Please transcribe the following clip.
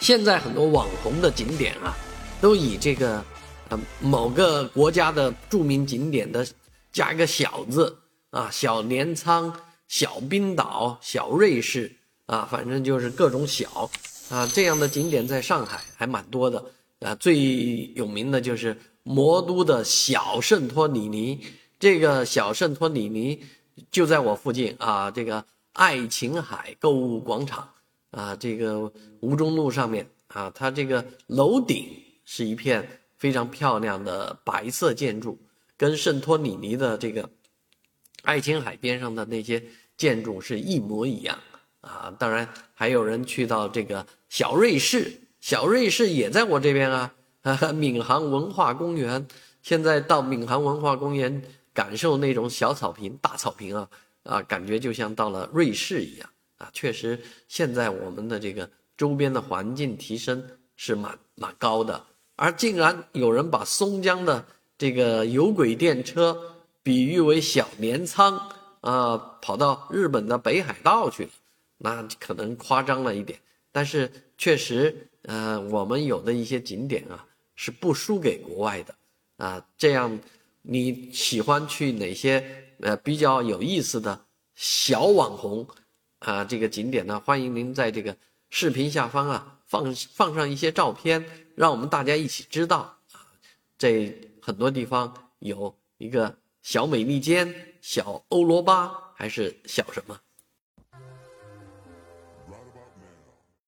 现在很多网红的景点啊，都以这个，呃，某个国家的著名景点的加一个小字啊，小镰仓、小冰岛、小瑞士啊，反正就是各种小啊，这样的景点在上海还蛮多的啊。最有名的就是魔都的小圣托里尼，这个小圣托里尼就在我附近啊，这个爱琴海购物广场。啊，这个吴中路上面啊，它这个楼顶是一片非常漂亮的白色建筑，跟圣托里尼的这个爱琴海边上的那些建筑是一模一样啊。当然，还有人去到这个小瑞士，小瑞士也在我这边啊。闵行文化公园，现在到闵行文化公园感受那种小草坪、大草坪啊啊，感觉就像到了瑞士一样。啊，确实，现在我们的这个周边的环境提升是蛮蛮高的，而竟然有人把松江的这个有轨电车比喻为小镰仓啊，跑到日本的北海道去了，那可能夸张了一点，但是确实，呃，我们有的一些景点啊是不输给国外的啊，这样你喜欢去哪些呃比较有意思的小网红？啊，这个景点呢，欢迎您在这个视频下方啊放放上一些照片，让我们大家一起知道啊，这很多地方有一个小美利坚、小欧罗巴还是小什么。